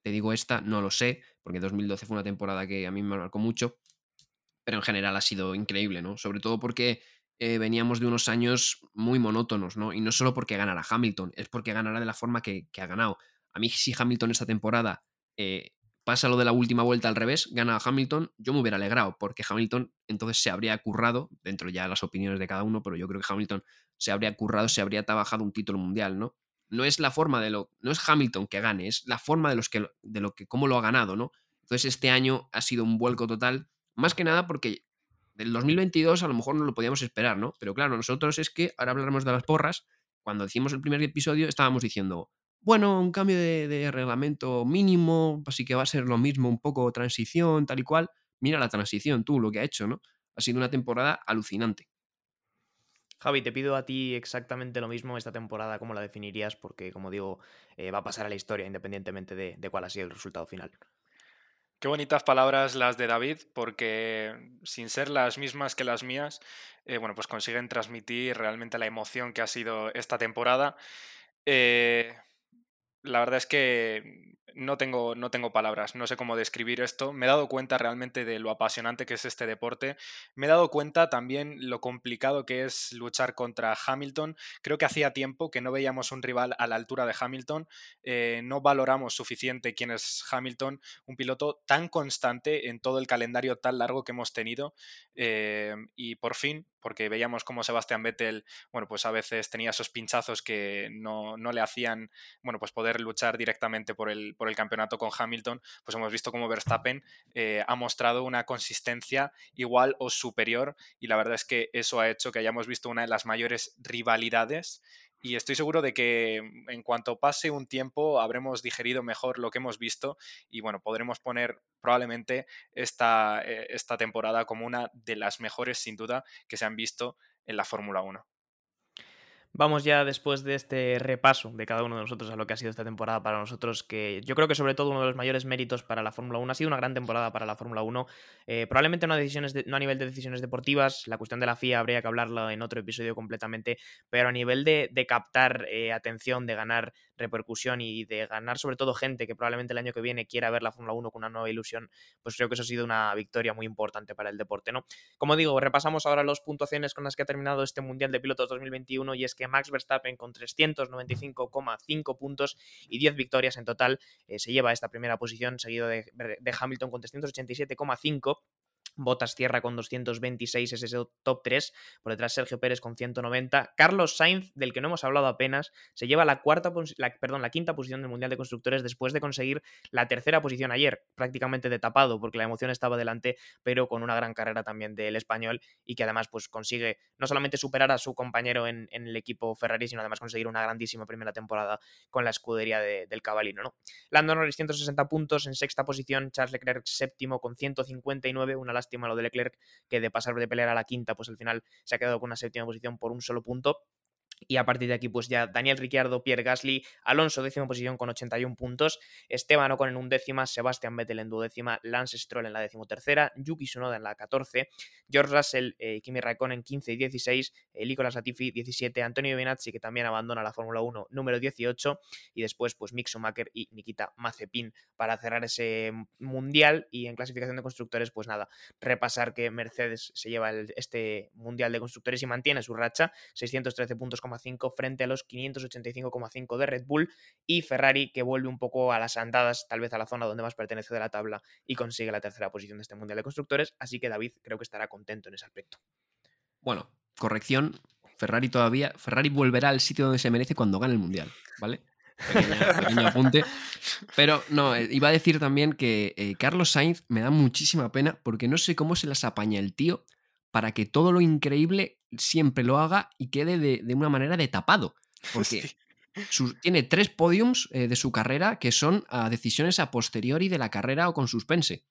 te digo esta, no lo sé, porque 2012 fue una temporada que a mí me marcó mucho, pero en general ha sido increíble, ¿no? Sobre todo porque eh, veníamos de unos años muy monótonos, ¿no? Y no solo porque ganara Hamilton, es porque ganará de la forma que, ha ganado. A mí si Hamilton esta temporada eh, pasa lo de la última vuelta al revés, gana Hamilton, yo me hubiera alegrado, porque Hamilton entonces se habría currado, dentro ya de las opiniones de cada uno, pero yo creo que Hamilton se habría currado, se habría trabajado un título mundial, ¿no? No es la forma de lo, no es Hamilton que gane, es la forma de los que, de lo que, cómo lo ha ganado, ¿no? Entonces este año ha sido un vuelco total, más que nada porque del 2022 a lo mejor no lo podíamos esperar, ¿no? Pero claro, nosotros es que, ahora hablaremos de las porras, cuando hicimos el primer episodio estábamos diciendo, bueno, un cambio de, reglamento mínimo, así que va a ser lo mismo, un poco transición, tal y cual. Mira la transición, tú, lo que ha hecho, ¿no? Ha sido una temporada alucinante. Javi, te pido a ti exactamente lo mismo esta temporada, ¿cómo la definirías? Porque, como digo, eh, va a pasar a la historia independientemente de, cuál ha sido el resultado final. Qué bonitas palabras las de David, porque sin ser las mismas que las mías, eh, bueno, pues consiguen transmitir realmente la emoción que ha sido esta temporada. Eh, la verdad es que no tengo, no tengo palabras, no sé cómo describir esto. Me he dado cuenta realmente de lo apasionante que es este deporte. Me he dado cuenta también lo complicado que es luchar contra Hamilton. Creo que hacía tiempo que no veíamos un rival a la altura de Hamilton. Eh, no valoramos suficiente quién es Hamilton, un piloto tan constante en todo el calendario tan largo que hemos tenido. Eh, y por fin, porque veíamos cómo Sebastián Vettel, bueno, pues a veces tenía esos pinchazos que no, no le hacían, bueno, pues poder luchar directamente por el, por el campeonato con Hamilton, pues hemos visto cómo Verstappen eh, ha mostrado una consistencia igual o superior y la verdad es que eso ha hecho que hayamos visto una de las mayores rivalidades y estoy seguro de que en cuanto pase un tiempo habremos digerido mejor lo que hemos visto y bueno, podremos poner probablemente esta, eh, esta temporada como una de las mejores sin duda que se han visto en la Fórmula 1. Vamos ya después de este repaso de cada uno de nosotros a lo que ha sido esta temporada para nosotros, que yo creo que sobre todo uno de los mayores méritos para la Fórmula 1 ha sido una gran temporada para la Fórmula 1. Eh, probablemente no a, decisiones no a nivel de decisiones deportivas, la cuestión de la FIA habría que hablarlo en otro episodio completamente, pero a nivel de, captar eh, atención, de ganar repercusión y de ganar sobre todo gente que probablemente el año que viene quiera ver la Fórmula 1 con una nueva ilusión, pues creo que eso ha sido una victoria muy importante para el deporte, ¿no? Como digo, repasamos ahora las puntuaciones con las que ha terminado este Mundial de Pilotos 2021 y es que Max Verstappen con 395,5 puntos y 10 victorias en total eh, se lleva esta primera posición, seguido de, de Hamilton con 387,5 Botas Tierra con 226 es ese top 3, por detrás Sergio Pérez con 190. Carlos Sainz, del que no hemos hablado apenas, se lleva la cuarta perdón, la quinta posición del Mundial de Constructores después de conseguir la tercera posición ayer, prácticamente de tapado, porque la emoción estaba delante, pero con una gran carrera también del español y que además pues consigue no solamente superar a su compañero en, el equipo Ferrari, sino además conseguir una grandísima primera temporada con la escudería del cabalino, ¿no? Lando Norris 160 puntos en sexta posición, Charles Leclerc séptimo con 159, una lástima lástima lo de Leclerc, que de pasar de pelear a la quinta, pues al final se ha quedado con una séptima posición por un solo punto. Y a partir de aquí, pues ya Daniel Ricciardo, Pierre Gasly, Alonso, décima posición con 81 puntos, Esteban Ocon en un décima, Sebastián Vettel en duodécima, Lance Stroll en la decimotercera, Yuki Tsunoda en la 14, George Russell, eh, Kimi Raikkonen 15 y 16, eh, Nicolas Latifi 17, Antonio Giovinazzi, que también abandona la Fórmula 1, número 18, y después, pues Mick Schumacher y Nikita Mazepin para cerrar ese mundial. Y en clasificación de constructores, pues nada, repasar que Mercedes se lleva este mundial de constructores y mantiene su racha, 613 puntos 583,5 frente a los 585,5 de Red Bull y Ferrari que vuelve un poco a las andadas, tal vez a la zona donde más pertenece de la tabla y consigue la tercera posición de este Mundial de Constructores, así que David creo que estará contento en ese aspecto. Bueno, corrección, Ferrari todavía, Ferrari volverá al sitio donde se merece cuando gane el Mundial, ¿vale? Pequeño, apunte. Pero no, eh, iba a decir también que eh, Carlos Sainz me da muchísima pena porque no sé cómo se las apaña el tío para que todo lo increíble siempre lo haga y quede de, una manera de tapado. Porque tiene tres podiums eh, de su carrera que son a decisiones a posteriori de la carrera o con suspense.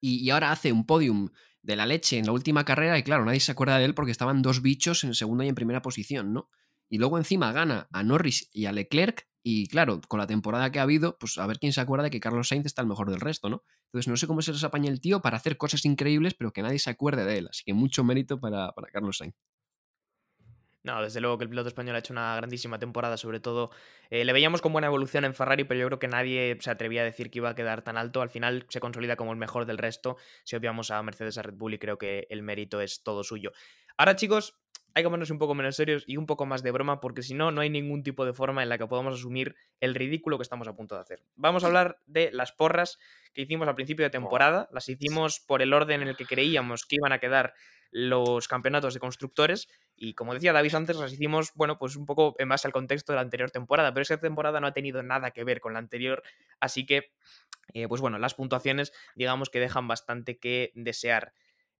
Y, y, ahora hace un podium de la leche en la última carrera y claro, nadie se acuerda de él porque estaban dos bichos en segunda y en primera posición, ¿no? Y luego encima gana a Norris y a Leclerc y claro, con la temporada que ha habido, pues a ver quién se acuerda de que Carlos Sainz está el mejor del resto, ¿no? Entonces no sé cómo se les apaña el tío para hacer cosas increíbles, pero que nadie se acuerde de él. Así que mucho mérito para, Carlos Sainz. No, desde luego que el piloto español ha hecho una grandísima temporada, sobre todo eh, le veíamos con buena evolución en Ferrari, pero yo creo que nadie se atrevía a decir que iba a quedar tan alto. Al final se consolida como el mejor del resto, si obviamos a Mercedes, a Red Bull y creo que el mérito es todo suyo. Ahora chicos, hay que ponerse un poco menos serios y un poco más de broma, porque si no, no hay ningún tipo de forma en la que podamos asumir el ridículo que estamos a punto de hacer. Vamos a hablar de las porras que hicimos al principio de temporada. Las hicimos por el orden en el que creíamos que iban a quedar los campeonatos de constructores. Y como decía David antes, las hicimos, bueno, pues un poco en base al contexto de la anterior temporada. Pero esa temporada no ha tenido nada que ver con la anterior. Así que, eh, pues bueno, las puntuaciones, digamos que dejan bastante que desear.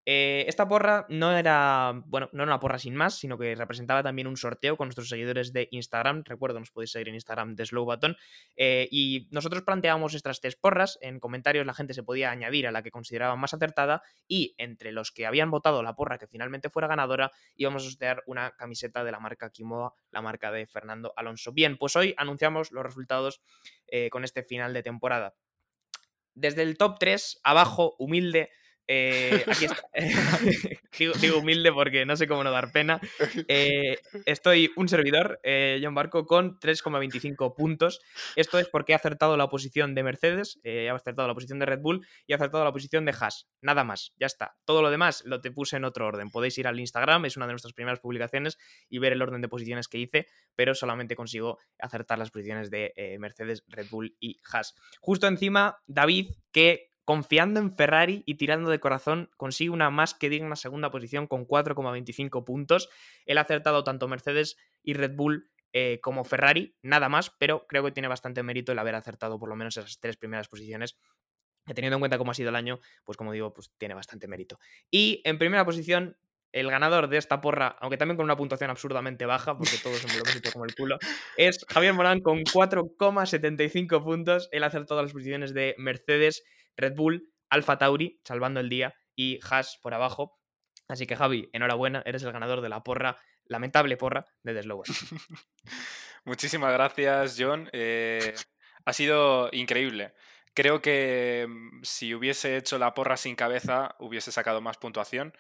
Eh, esta porra no era, bueno, no era una porra sin más, sino que representaba también un sorteo con nuestros seguidores de Instagram. Recuerdo, nos podéis seguir en Instagram de Slow Button. Eh, y nosotros planteábamos estas tres porras. En comentarios la gente se podía añadir a la que consideraba más acertada. Y entre los que habían votado la porra que finalmente fuera ganadora, íbamos a sortear una camiseta de la marca Kimoa, la marca de Fernando Alonso. Bien, pues hoy anunciamos los resultados eh, con este final de temporada. Desde el top 3, abajo, humilde, eh, aquí está. digo, humilde porque no sé cómo no dar pena. Eh, estoy un servidor, eh, John Barco, con 3,25 puntos. Esto es porque he acertado la posición de Mercedes, he acertado la posición de Red Bull y he acertado la posición de Haas. Nada más, ya está. Todo lo demás lo te puse en otro orden. Podéis ir al Instagram, es una de nuestras primeras publicaciones, y ver el orden de posiciones que hice, pero solamente consigo acertar las posiciones de Mercedes, Red Bull y Haas. Justo encima, David, que confiando en Ferrari y tirando de corazón, consigue una más que digna segunda posición con 4,25 puntos. Él ha acertado tanto Mercedes y Red Bull eh, como Ferrari, nada más, pero creo que tiene bastante mérito el haber acertado por lo menos esas tres primeras posiciones. teniendo en cuenta cómo ha sido el año, pues como digo, pues tiene bastante mérito. Y en primera posición, el ganador de esta porra, aunque también con una puntuación absurdamente baja, porque todos me lo como el culo, es Javier Morán con 4,75 puntos. Él ha acertado las posiciones de Mercedes Red Bull, Alfa Tauri, salvando el día, y Haas por abajo. Así que Javi, enhorabuena, eres el ganador de la porra, lamentable porra de The Muchísimas gracias, John. Eh, ha sido increíble. Creo que mm, si hubiese hecho la porra sin cabeza, hubiese sacado más puntuación.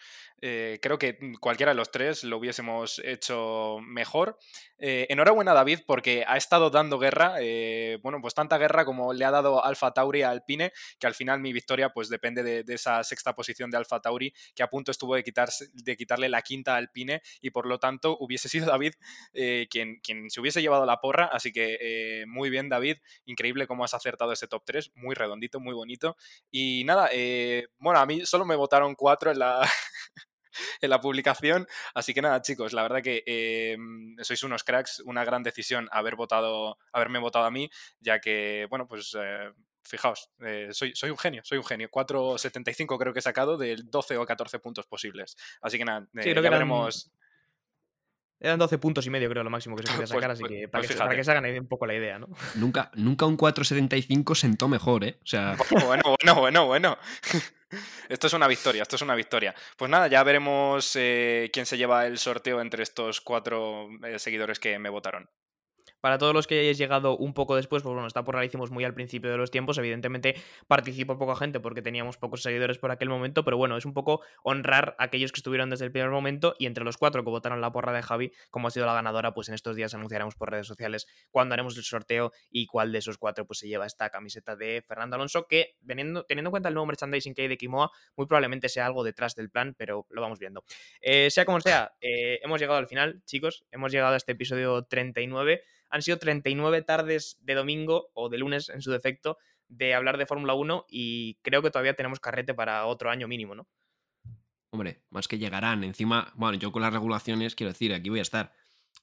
Eh, creo que cualquiera de los tres lo hubiésemos hecho mejor. Eh, enhorabuena David porque ha estado dando guerra, eh, bueno, pues tanta guerra como le ha dado Alfa Tauri a Alpine, que al final mi victoria pues depende de, esa sexta posición de Alfa Tauri, que a punto estuvo de, quitarse, de quitarle la quinta a Alpine y por lo tanto hubiese sido David quien, quien se hubiese llevado la porra, así que muy bien David, increíble cómo has acertado ese top 3, muy redondito, muy bonito. Y nada, bueno, a mí solo me votaron cuatro en la... en la publicación. Así que nada, chicos, la verdad que eh, sois unos cracks, una gran decisión haber votado, haberme votado a mí, ya que, bueno, pues eh, fijaos, eh, soy, soy un genio, soy un genio. 4.75 creo que he sacado de 12 o 14 puntos posibles. Así que nada, ya veremos. Eran 12 puntos y medio, creo, lo máximo que se podía pues, sacar, así pues, que, para, pues que para, que se hagan un poco la idea, ¿no? Nunca, nunca un 4.75 sentó mejor, ¿eh? O sea... Bueno, bueno, bueno, bueno. Esto es una victoria, esto es una victoria. Pues nada, ya veremos eh, quién se lleva el sorteo entre estos cuatro eh, seguidores que me votaron. Para todos los que hayáis llegado un poco después, pues bueno, esta porra la hicimos muy al principio de los tiempos. Evidentemente participó poca gente porque teníamos pocos seguidores por aquel momento, pero bueno, es un poco honrar a aquellos que estuvieron desde el primer momento y entre los cuatro que votaron la porra de Javi, como ha sido la ganadora, pues en estos días anunciaremos por redes sociales cuándo haremos el sorteo y cuál de esos cuatro pues se lleva esta camiseta de Fernando Alonso, que teniendo, teniendo en cuenta el nuevo merchandising que hay de Kimoa, muy probablemente sea algo detrás del plan, pero lo vamos viendo. Eh, sea como sea, eh, hemos llegado al final, chicos, hemos llegado a este episodio 39. Han sido 39 tardes de domingo o de lunes en su defecto de hablar de Fórmula 1 y creo que todavía tenemos carrete para otro año mínimo, ¿no? Hombre, más que llegarán. Encima, bueno, yo con las regulaciones, quiero decir, aquí voy a estar.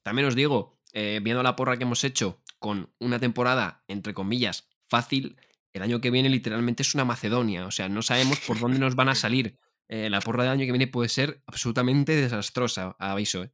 También os digo, eh, viendo la porra que hemos hecho con una temporada, entre comillas, fácil, el año que viene literalmente es una Macedonia. O sea, no sabemos por dónde nos van a salir. Eh, la porra del año que viene puede ser absolutamente desastrosa, aviso. ¿eh?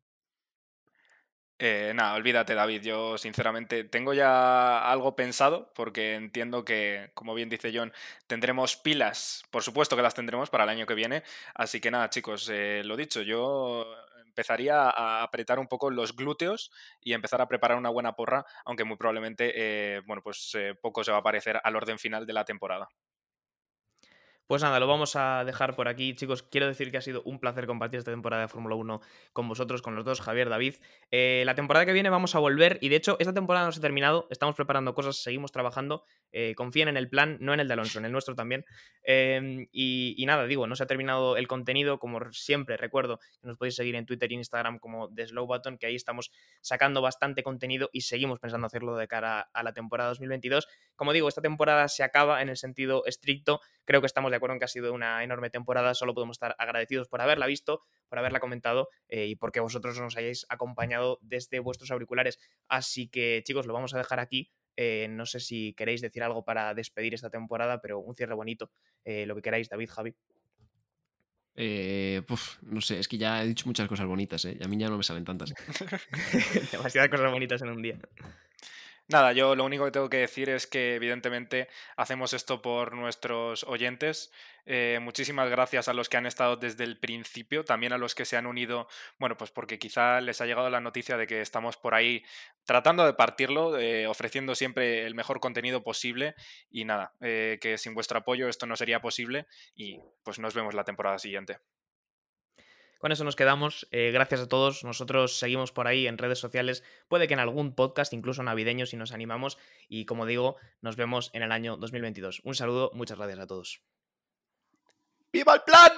Eh, nada, olvídate David, yo sinceramente tengo ya algo pensado porque entiendo que, como bien dice John, tendremos pilas, por supuesto que las tendremos para el año que viene, así que nada chicos, eh, lo dicho, yo empezaría a apretar un poco los glúteos y empezar a preparar una buena porra, aunque muy probablemente, eh, bueno, pues poco se va a parecer al orden final de la temporada. Pues nada, lo vamos a dejar por aquí, chicos. Quiero decir que ha sido un placer compartir esta temporada de Fórmula 1 con vosotros, con los dos, Javier, David. Eh, la temporada que viene vamos a volver y de hecho esta temporada no se ha terminado, estamos preparando cosas, seguimos trabajando. Eh, confíen en el plan, no en el de Alonso, en el nuestro también. Em, y, nada, digo, no se ha terminado el contenido, como siempre recuerdo que nos podéis seguir en Twitter e Instagram como The Slow Button, que ahí estamos sacando bastante contenido y seguimos pensando hacerlo de cara a la temporada 2022. Como digo, esta temporada se acaba en el sentido estricto, creo que estamos de acuerdo en que ha sido una enorme temporada, solo podemos estar agradecidos por haberla visto, por haberla comentado eh, y porque vosotros nos hayáis acompañado desde vuestros auriculares. Así que chicos, lo vamos a dejar aquí. Eh, no sé si queréis decir algo para despedir esta temporada, pero un cierre bonito. Eh, lo que queráis, David, Javi. no sé, es que ya he dicho muchas cosas bonitas, ¿eh? Y a mí ya no me salen tantas. Demasiadas cosas bonitas en un día. Nada, yo lo único que tengo que decir es que evidentemente hacemos esto por nuestros oyentes. Eh, muchísimas gracias a los que han estado desde el principio, también a los que se han unido, bueno, pues porque quizá les ha llegado la noticia de que estamos por ahí tratando de partirlo, eh, ofreciendo siempre el mejor contenido posible y nada, eh, que sin vuestro apoyo esto no sería posible y pues nos vemos la temporada siguiente. Con eso nos quedamos. Eh, gracias a todos. Nosotros seguimos por ahí en redes sociales. Puede que en algún podcast, incluso navideño, si nos animamos. Y como digo, nos vemos en el año 2022. Un saludo, muchas gracias a todos. ¡Viva el plan!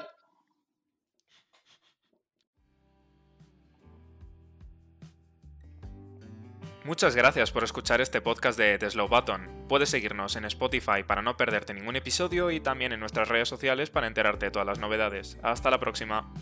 Muchas gracias por escuchar este podcast de The Slow Button. Puedes seguirnos en Spotify para no perderte ningún episodio y también en nuestras redes sociales para enterarte de todas las novedades. Hasta la próxima.